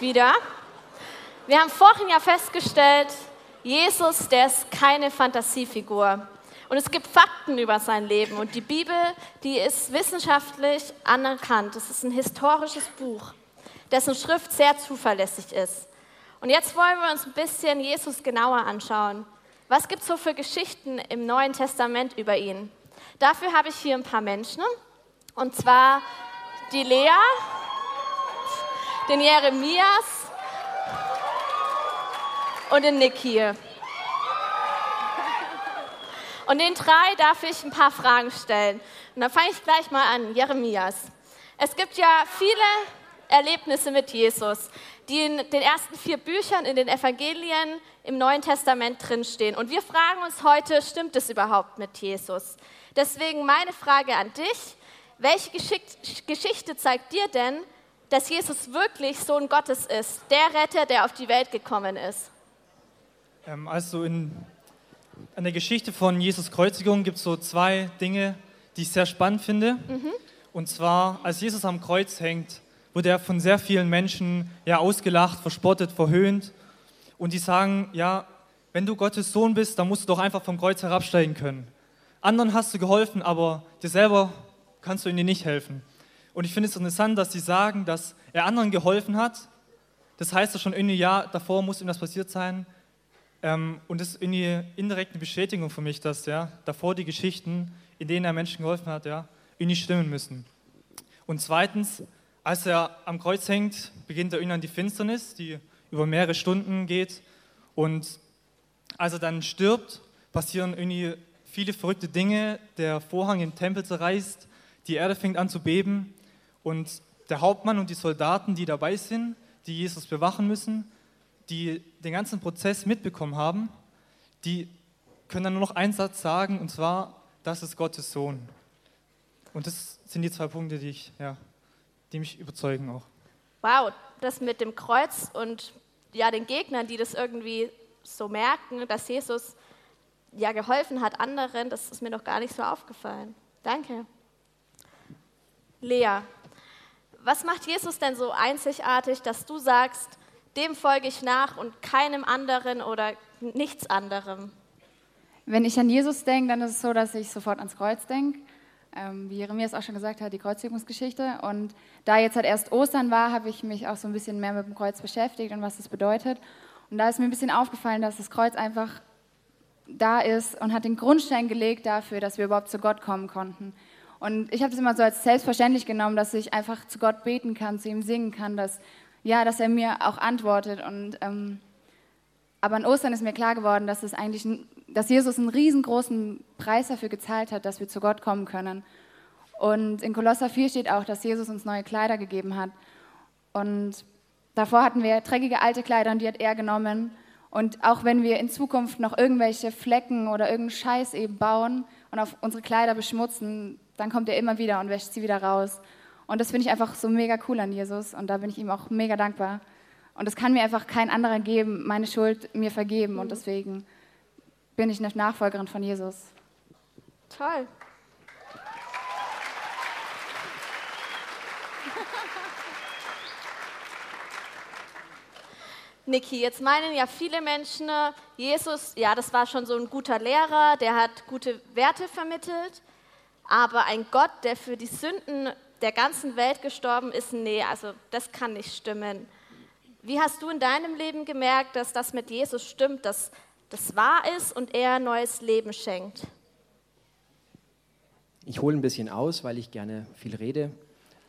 Wieder. Wir haben vorhin ja festgestellt, Jesus, der ist keine Fantasiefigur. Und es gibt Fakten über sein Leben. Und die Bibel, die ist wissenschaftlich anerkannt. Es ist ein historisches Buch, dessen Schrift sehr zuverlässig ist. Und jetzt wollen wir uns ein bisschen Jesus genauer anschauen. Was gibt es so für Geschichten im Neuen Testament über ihn? Dafür habe ich hier ein paar Menschen. Und zwar die Lea, den Jeremias und den Nick hier. Und den drei darf ich ein paar Fragen stellen. Und dann fange ich gleich mal an. Jeremias. Es gibt ja viele Erlebnisse mit Jesus, die in den ersten vier Büchern in den Evangelien im Neuen Testament drinstehen. Und wir fragen uns heute, stimmt es überhaupt mit Jesus? Deswegen meine Frage an dich. Welche Geschichte zeigt dir denn, dass Jesus wirklich Sohn Gottes ist, der Retter, der auf die Welt gekommen ist? Ähm, also in, in der Geschichte von Jesus Kreuzigung gibt es so zwei Dinge, die ich sehr spannend finde. Mhm. Und zwar, als Jesus am Kreuz hängt, wurde er von sehr vielen Menschen ja, ausgelacht, verspottet, verhöhnt. Und die sagen, ja, wenn du Gottes Sohn bist, dann musst du doch einfach vom Kreuz herabsteigen können. Anderen hast du geholfen, aber dir selber kannst du ihnen nicht helfen. Und ich finde es interessant, dass sie sagen, dass er anderen geholfen hat. Das heißt ja schon irgendwie, ja, davor muss ihm das passiert sein. Ähm, und das ist irgendwie indirekt eine Bestätigung für mich, dass ja, davor die Geschichten, in denen er Menschen geholfen hat, ja, irgendwie stimmen müssen. Und zweitens, als er am Kreuz hängt, beginnt er irgendwann die Finsternis, die über mehrere Stunden geht. Und als er dann stirbt, passieren irgendwie viele verrückte Dinge. Der Vorhang im Tempel zerreißt, die Erde fängt an zu beben und der Hauptmann und die Soldaten, die dabei sind, die Jesus bewachen müssen, die den ganzen Prozess mitbekommen haben, die können dann nur noch einen Satz sagen, und zwar, das ist Gottes Sohn. Und das sind die zwei Punkte, die, ich, ja, die mich überzeugen auch. Wow, das mit dem Kreuz und ja, den Gegnern, die das irgendwie so merken, dass Jesus ja geholfen hat anderen, das ist mir noch gar nicht so aufgefallen. Danke. Lea, was macht Jesus denn so einzigartig, dass du sagst, dem folge ich nach und keinem anderen oder nichts anderem? Wenn ich an Jesus denke, dann ist es so, dass ich sofort ans Kreuz denke. Ähm, wie Jeremias auch schon gesagt hat, die Kreuzigungsgeschichte. Und da jetzt halt erst Ostern war, habe ich mich auch so ein bisschen mehr mit dem Kreuz beschäftigt und was das bedeutet. Und da ist mir ein bisschen aufgefallen, dass das Kreuz einfach da ist und hat den Grundstein gelegt dafür, dass wir überhaupt zu Gott kommen konnten. Und ich habe es immer so als selbstverständlich genommen, dass ich einfach zu Gott beten kann, zu ihm singen kann, dass, ja, dass er mir auch antwortet. Und, ähm, aber an Ostern ist mir klar geworden, dass, es eigentlich, dass Jesus einen riesengroßen Preis dafür gezahlt hat, dass wir zu Gott kommen können. Und in Kolosser 4 steht auch, dass Jesus uns neue Kleider gegeben hat. Und davor hatten wir dreckige alte Kleider und die hat er genommen. Und auch wenn wir in Zukunft noch irgendwelche Flecken oder irgendeinen Scheiß eben bauen und auf unsere Kleider beschmutzen, dann kommt er immer wieder und wäscht sie wieder raus. Und das finde ich einfach so mega cool an Jesus und da bin ich ihm auch mega dankbar. Und das kann mir einfach kein anderer geben, meine Schuld mir vergeben und mhm. deswegen bin ich eine Nachfolgerin von Jesus. Toll. Niki, jetzt meinen ja viele Menschen, Jesus, ja, das war schon so ein guter Lehrer, der hat gute Werte vermittelt. Aber ein Gott, der für die Sünden der ganzen Welt gestorben ist, nee, also das kann nicht stimmen. Wie hast du in deinem Leben gemerkt, dass das mit Jesus stimmt, dass das wahr ist und er neues Leben schenkt? Ich hole ein bisschen aus, weil ich gerne viel rede.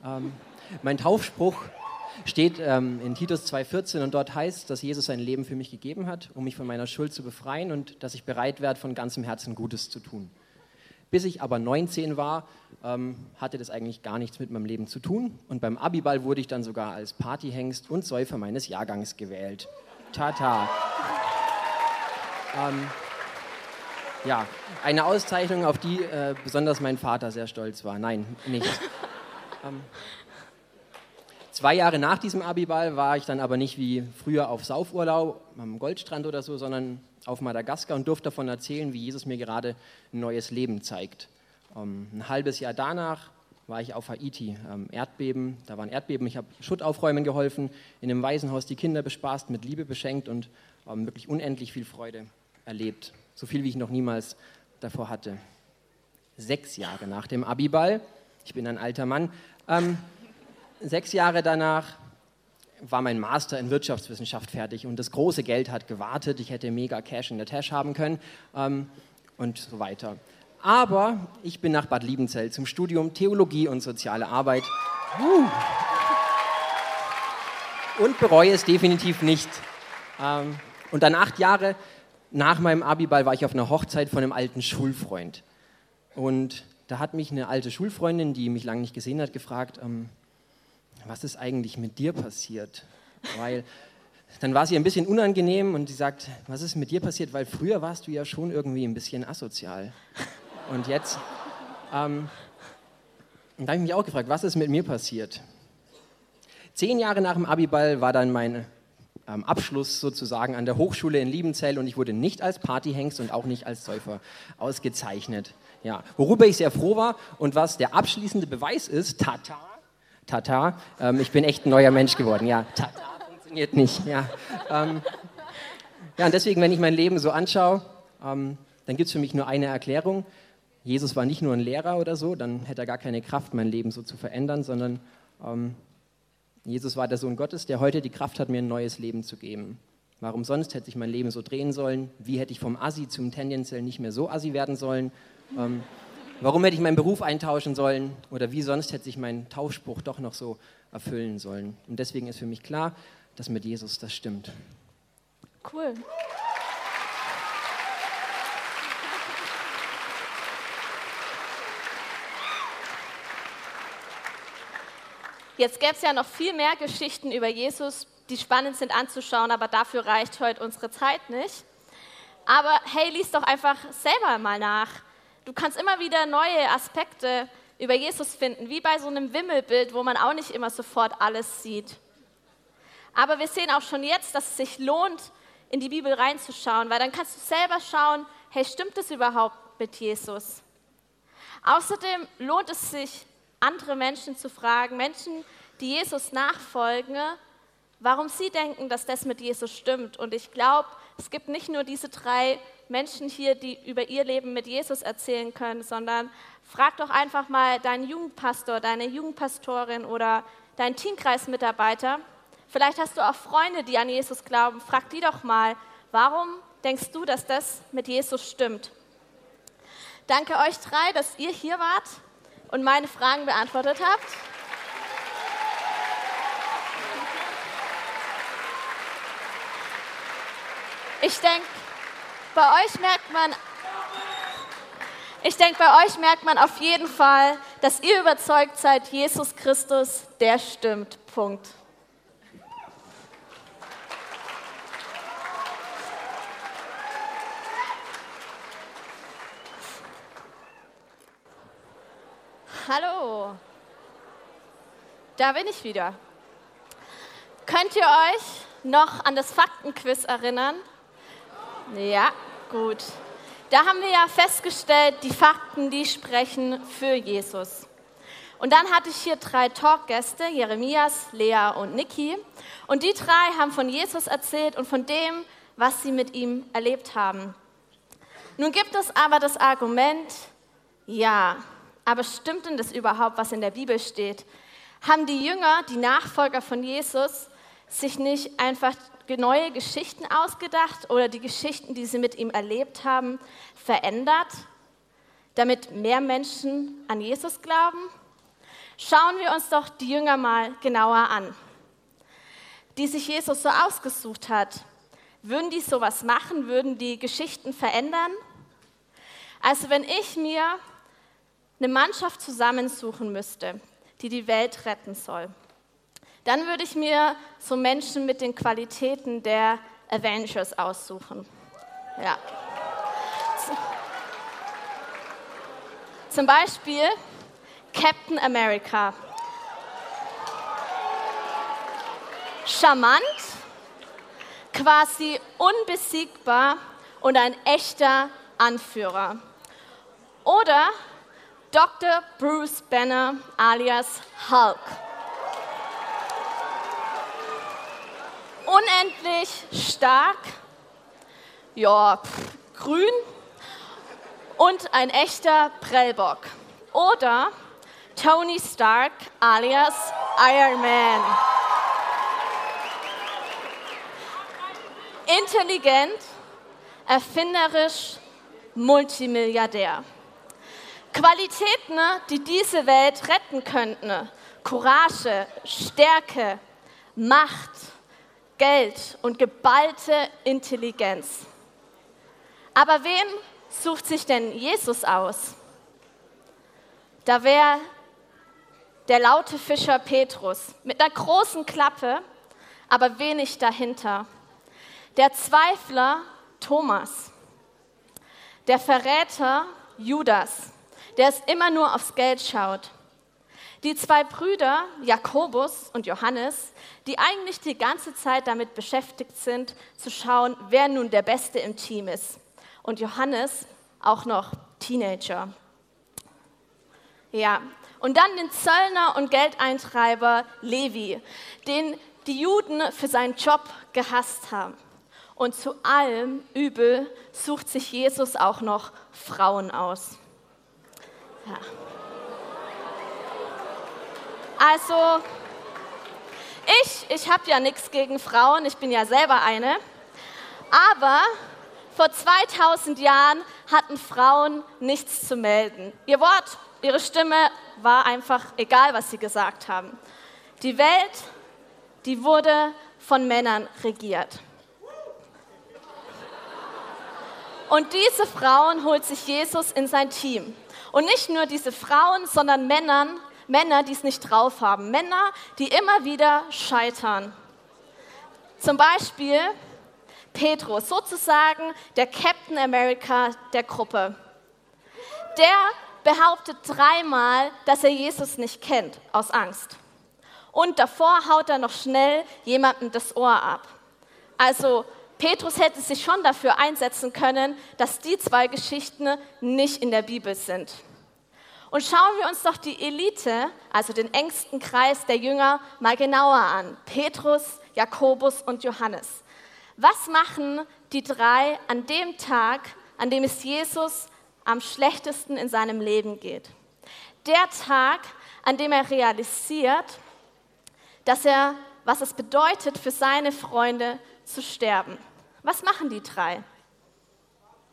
Ähm, mein Taufspruch steht ähm, in Titus 2,14 und dort heißt, dass Jesus sein Leben für mich gegeben hat, um mich von meiner Schuld zu befreien und dass ich bereit werde, von ganzem Herzen Gutes zu tun. Bis ich aber 19 war, ähm, hatte das eigentlich gar nichts mit meinem Leben zu tun. Und beim Abiball wurde ich dann sogar als Partyhengst und Säufer meines Jahrgangs gewählt. Tata. ähm, ja, eine Auszeichnung, auf die äh, besonders mein Vater sehr stolz war. Nein, nicht. ähm, zwei Jahre nach diesem Abiball war ich dann aber nicht wie früher auf Saufurlaub am Goldstrand oder so, sondern auf Madagaskar und durfte davon erzählen, wie Jesus mir gerade ein neues Leben zeigt. Ähm, ein halbes Jahr danach war ich auf Haiti, ähm, Erdbeben, da waren Erdbeben, ich habe Schutt aufräumen geholfen, in einem Waisenhaus die Kinder bespaßt, mit Liebe beschenkt und ähm, wirklich unendlich viel Freude erlebt. So viel, wie ich noch niemals davor hatte. Sechs Jahre nach dem Abiball, ich bin ein alter Mann, ähm, sechs Jahre danach war mein Master in Wirtschaftswissenschaft fertig und das große Geld hat gewartet. Ich hätte mega Cash in der Tasche haben können ähm, und so weiter. Aber ich bin nach Bad Liebenzell zum Studium Theologie und soziale Arbeit. Und bereue es definitiv nicht. Ähm, und dann acht Jahre nach meinem Abiball war ich auf einer Hochzeit von einem alten Schulfreund. Und da hat mich eine alte Schulfreundin, die mich lange nicht gesehen hat, gefragt, ähm, was ist eigentlich mit dir passiert? Weil dann war sie ein bisschen unangenehm und sie sagt, was ist mit dir passiert? Weil früher warst du ja schon irgendwie ein bisschen asozial. Und jetzt, ähm, da habe ich mich auch gefragt, was ist mit mir passiert? Zehn Jahre nach dem Abiball war dann mein ähm, Abschluss sozusagen an der Hochschule in Liebenzell und ich wurde nicht als Partyhengst und auch nicht als Säufer ausgezeichnet. Ja, worüber ich sehr froh war und was der abschließende Beweis ist, tata, tata, ähm, ich bin echt ein neuer Mensch geworden. Ja, tata funktioniert nicht. Ja, ähm, ja und deswegen, wenn ich mein Leben so anschaue, ähm, dann gibt es für mich nur eine Erklärung. Jesus war nicht nur ein Lehrer oder so, dann hätte er gar keine Kraft, mein Leben so zu verändern, sondern ähm, Jesus war der Sohn Gottes, der heute die Kraft hat, mir ein neues Leben zu geben. Warum sonst hätte sich mein Leben so drehen sollen? Wie hätte ich vom Assi zum tendenziell nicht mehr so Assi werden sollen? Warum hätte ich meinen Beruf eintauschen sollen? Oder wie sonst hätte sich mein Taufspruch doch noch so erfüllen sollen? Und deswegen ist für mich klar, dass mit Jesus das stimmt. Cool. Jetzt gäbe es ja noch viel mehr Geschichten über Jesus, die spannend sind anzuschauen, aber dafür reicht heute unsere Zeit nicht. Aber hey, lies doch einfach selber mal nach. Du kannst immer wieder neue Aspekte über Jesus finden, wie bei so einem Wimmelbild, wo man auch nicht immer sofort alles sieht. Aber wir sehen auch schon jetzt, dass es sich lohnt, in die Bibel reinzuschauen, weil dann kannst du selber schauen, hey, stimmt es überhaupt mit Jesus? Außerdem lohnt es sich, andere Menschen zu fragen, Menschen, die Jesus nachfolgen, warum sie denken, dass das mit Jesus stimmt. Und ich glaube, es gibt nicht nur diese drei Menschen hier, die über ihr Leben mit Jesus erzählen können, sondern frag doch einfach mal deinen Jugendpastor, deine Jugendpastorin oder deinen Teamkreismitarbeiter. Vielleicht hast du auch Freunde, die an Jesus glauben. Frag die doch mal, warum denkst du, dass das mit Jesus stimmt? Danke euch drei, dass ihr hier wart und meine Fragen beantwortet habt. Ich denke, bei euch merkt man, ich denke, bei euch merkt man auf jeden Fall, dass ihr überzeugt seid, Jesus Christus, der stimmt. Punkt. Hallo. Da bin ich wieder. Könnt ihr euch noch an das Faktenquiz erinnern? Ja, gut. Da haben wir ja festgestellt, die Fakten, die sprechen für Jesus. Und dann hatte ich hier drei Talkgäste, Jeremias, Lea und Niki. Und die drei haben von Jesus erzählt und von dem, was sie mit ihm erlebt haben. Nun gibt es aber das Argument, ja, aber stimmt denn das überhaupt, was in der Bibel steht? Haben die Jünger, die Nachfolger von Jesus, sich nicht einfach neue Geschichten ausgedacht oder die Geschichten, die sie mit ihm erlebt haben, verändert, damit mehr Menschen an Jesus glauben? Schauen wir uns doch die Jünger mal genauer an, die sich Jesus so ausgesucht hat. Würden die sowas machen? Würden die Geschichten verändern? Also wenn ich mir eine Mannschaft zusammensuchen müsste, die die Welt retten soll, dann würde ich mir so Menschen mit den Qualitäten der Avengers aussuchen. Ja. Zum Beispiel Captain America. Charmant, quasi unbesiegbar und ein echter Anführer. Oder Dr. Bruce Banner alias Hulk. Unendlich stark, ja, pff, grün und ein echter Prellbock. Oder Tony Stark alias Iron Man. Intelligent, erfinderisch, Multimilliardär. Qualitäten, die diese Welt retten könnten. Courage, Stärke, Macht, Geld und geballte Intelligenz. Aber wen sucht sich denn Jesus aus? Da wäre der laute Fischer Petrus mit einer großen Klappe, aber wenig dahinter. Der Zweifler Thomas. Der Verräter Judas, der es immer nur aufs Geld schaut. Die zwei Brüder, Jakobus und Johannes, die eigentlich die ganze Zeit damit beschäftigt sind, zu schauen, wer nun der Beste im Team ist. Und Johannes auch noch Teenager. Ja, und dann den Zöllner und Geldeintreiber Levi, den die Juden für seinen Job gehasst haben. Und zu allem Übel sucht sich Jesus auch noch Frauen aus. Ja. Also, ich, ich habe ja nichts gegen Frauen, ich bin ja selber eine. Aber vor 2000 Jahren hatten Frauen nichts zu melden. Ihr Wort, ihre Stimme war einfach egal, was sie gesagt haben. Die Welt, die wurde von Männern regiert. Und diese Frauen holt sich Jesus in sein Team. Und nicht nur diese Frauen, sondern Männern, Männer, die es nicht drauf haben. Männer, die immer wieder scheitern. Zum Beispiel Petrus, sozusagen der Captain America der Gruppe. Der behauptet dreimal, dass er Jesus nicht kennt, aus Angst. Und davor haut er noch schnell jemandem das Ohr ab. Also Petrus hätte sich schon dafür einsetzen können, dass die zwei Geschichten nicht in der Bibel sind. Und schauen wir uns doch die Elite, also den engsten Kreis der Jünger, mal genauer an. Petrus, Jakobus und Johannes. Was machen die drei an dem Tag, an dem es Jesus am schlechtesten in seinem Leben geht? Der Tag, an dem er realisiert, dass er, was es bedeutet, für seine Freunde zu sterben. Was machen die drei?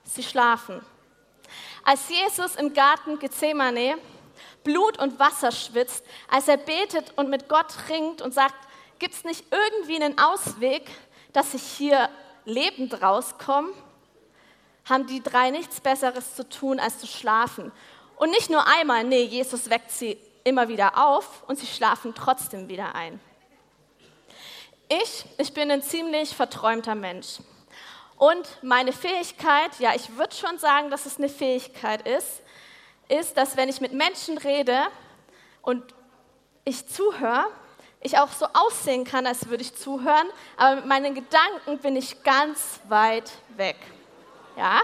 Sie schlafen. Als Jesus im Garten Gethsemane Blut und Wasser schwitzt, als er betet und mit Gott ringt und sagt, gibt es nicht irgendwie einen Ausweg, dass ich hier lebend rauskomme, haben die drei nichts Besseres zu tun, als zu schlafen. Und nicht nur einmal, nee, Jesus weckt sie immer wieder auf und sie schlafen trotzdem wieder ein. Ich, ich bin ein ziemlich verträumter Mensch. Und meine Fähigkeit, ja, ich würde schon sagen, dass es eine Fähigkeit ist, ist, dass wenn ich mit Menschen rede und ich zuhöre, ich auch so aussehen kann, als würde ich zuhören, aber mit meinen Gedanken bin ich ganz weit weg. Ja?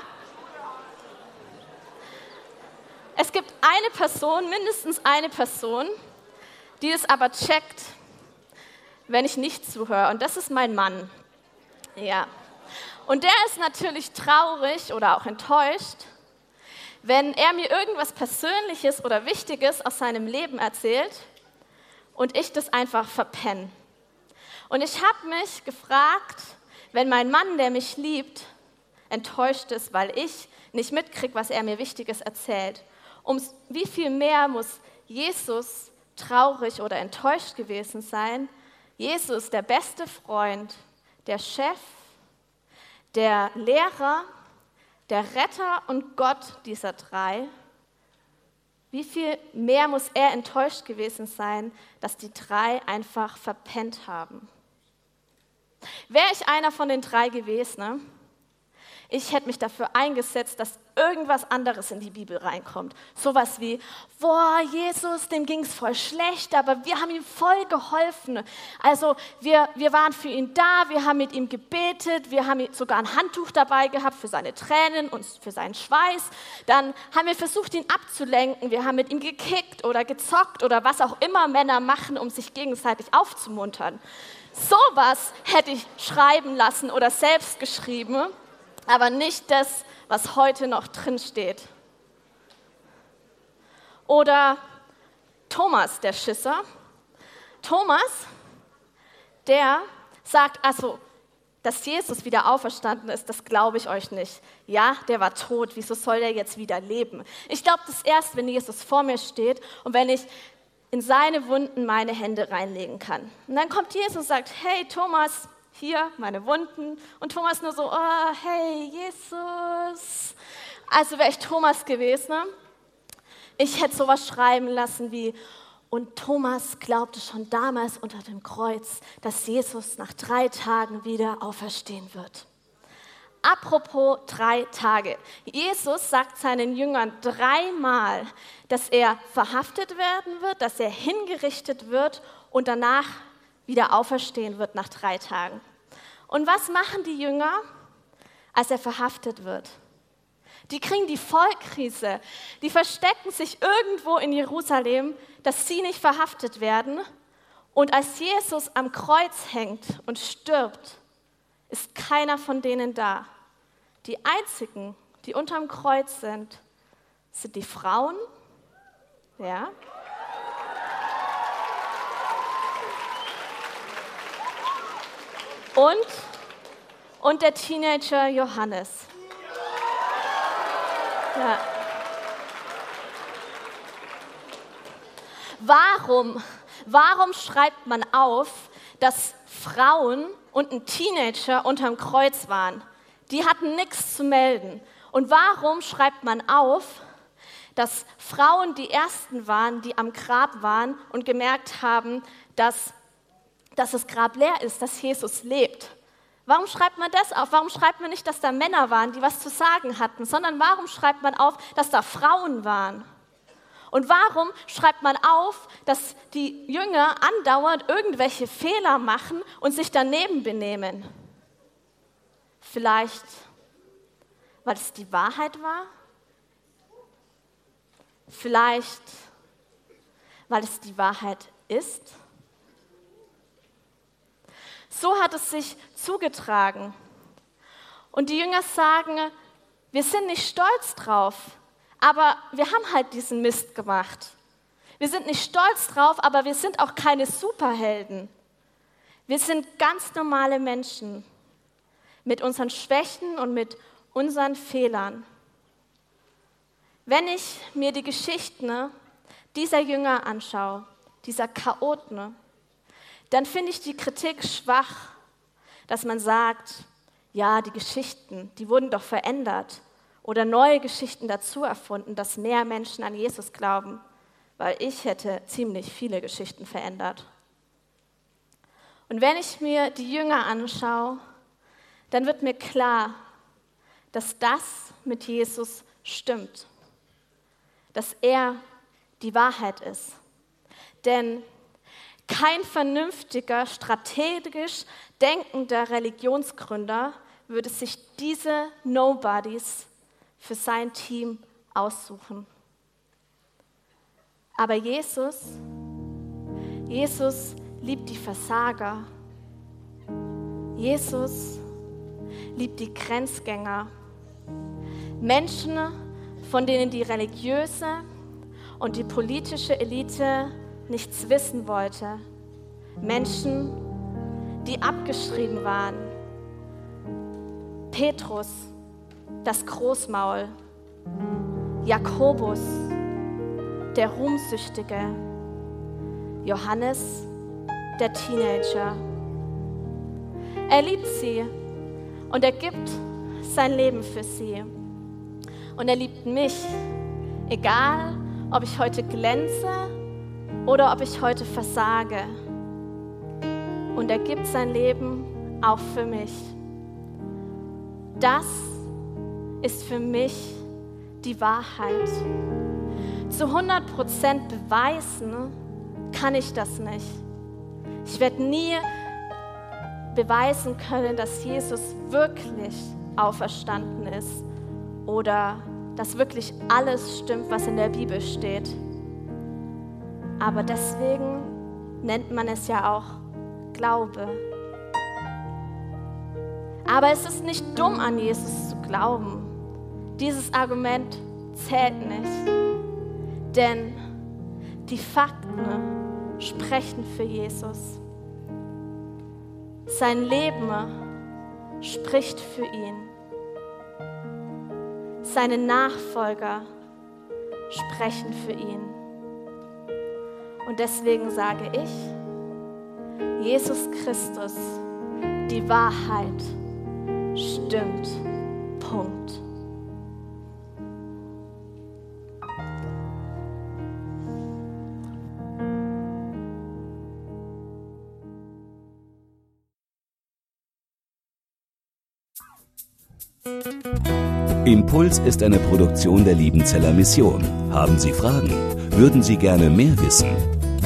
Es gibt eine Person, mindestens eine Person, die es aber checkt, wenn ich nicht zuhöre. Und das ist mein Mann. Ja. Und der ist natürlich traurig oder auch enttäuscht, wenn er mir irgendwas Persönliches oder Wichtiges aus seinem Leben erzählt und ich das einfach verpenne. Und ich habe mich gefragt, wenn mein Mann, der mich liebt, enttäuscht ist, weil ich nicht mitkriege, was er mir Wichtiges erzählt, um wie viel mehr muss Jesus traurig oder enttäuscht gewesen sein? Jesus, der beste Freund, der Chef, der Lehrer, der Retter und Gott dieser drei, Wie viel mehr muss er enttäuscht gewesen sein, dass die drei einfach verpennt haben? Wäre ich einer von den drei gewesen, ne? Ich hätte mich dafür eingesetzt, dass irgendwas anderes in die Bibel reinkommt. Sowas wie, boah, Jesus, dem ging es voll schlecht, aber wir haben ihm voll geholfen. Also wir, wir waren für ihn da, wir haben mit ihm gebetet, wir haben sogar ein Handtuch dabei gehabt für seine Tränen und für seinen Schweiß. Dann haben wir versucht, ihn abzulenken, wir haben mit ihm gekickt oder gezockt oder was auch immer Männer machen, um sich gegenseitig aufzumuntern. Sowas hätte ich schreiben lassen oder selbst geschrieben aber nicht das, was heute noch drin steht. Oder Thomas, der Schisser. Thomas, der sagt, also, dass Jesus wieder auferstanden ist, das glaube ich euch nicht. Ja, der war tot, wieso soll der jetzt wieder leben? Ich glaube das erst, wenn Jesus vor mir steht und wenn ich in seine Wunden meine Hände reinlegen kann. Und dann kommt Jesus und sagt, hey Thomas, hier meine Wunden. Und Thomas nur so, oh, hey, Jesus. Also wäre ich Thomas gewesen. Ne? Ich hätte sowas schreiben lassen wie, und Thomas glaubte schon damals unter dem Kreuz, dass Jesus nach drei Tagen wieder auferstehen wird. Apropos drei Tage. Jesus sagt seinen Jüngern dreimal, dass er verhaftet werden wird, dass er hingerichtet wird und danach wieder auferstehen wird nach drei Tagen. Und was machen die Jünger, als er verhaftet wird? Die kriegen die Vollkrise. Die verstecken sich irgendwo in Jerusalem, dass sie nicht verhaftet werden. Und als Jesus am Kreuz hängt und stirbt, ist keiner von denen da. Die einzigen, die unterm Kreuz sind, sind die Frauen, ja, und, und der Teenager Johannes. Ja. Warum, warum schreibt man auf, dass Frauen und ein Teenager unterm Kreuz waren? Die hatten nichts zu melden. Und warum schreibt man auf, dass Frauen die Ersten waren, die am Grab waren und gemerkt haben, dass dass das Grab leer ist, dass Jesus lebt. Warum schreibt man das auf? Warum schreibt man nicht, dass da Männer waren, die was zu sagen hatten, sondern warum schreibt man auf, dass da Frauen waren? Und warum schreibt man auf, dass die Jünger andauernd irgendwelche Fehler machen und sich daneben benehmen? Vielleicht, weil es die Wahrheit war? Vielleicht, weil es die Wahrheit ist? So hat es sich zugetragen. Und die Jünger sagen, wir sind nicht stolz drauf, aber wir haben halt diesen Mist gemacht. Wir sind nicht stolz drauf, aber wir sind auch keine Superhelden. Wir sind ganz normale Menschen mit unseren Schwächen und mit unseren Fehlern. Wenn ich mir die Geschichten dieser Jünger anschaue, dieser Chaoten, dann finde ich die Kritik schwach, dass man sagt, ja, die Geschichten, die wurden doch verändert oder neue Geschichten dazu erfunden, dass mehr Menschen an Jesus glauben, weil ich hätte ziemlich viele Geschichten verändert. Und wenn ich mir die Jünger anschaue, dann wird mir klar, dass das mit Jesus stimmt, dass er die Wahrheit ist. Denn kein vernünftiger, strategisch denkender Religionsgründer würde sich diese Nobodies für sein Team aussuchen. Aber Jesus, Jesus liebt die Versager. Jesus liebt die Grenzgänger. Menschen, von denen die religiöse und die politische Elite nichts wissen wollte. Menschen, die abgeschrieben waren. Petrus, das Großmaul. Jakobus, der Ruhmsüchtige. Johannes, der Teenager. Er liebt sie und er gibt sein Leben für sie. Und er liebt mich, egal ob ich heute glänze oder ob ich heute versage. Und er gibt sein Leben auch für mich. Das ist für mich die Wahrheit. Zu 100% beweisen kann ich das nicht. Ich werde nie beweisen können, dass Jesus wirklich auferstanden ist oder dass wirklich alles stimmt, was in der Bibel steht. Aber deswegen nennt man es ja auch Glaube. Aber es ist nicht dumm, an Jesus zu glauben. Dieses Argument zählt nicht. Denn die Fakten sprechen für Jesus. Sein Leben spricht für ihn. Seine Nachfolger sprechen für ihn. Und deswegen sage ich, Jesus Christus, die Wahrheit stimmt. Punkt. Impuls ist eine Produktion der Liebenzeller Mission. Haben Sie Fragen? Würden Sie gerne mehr wissen?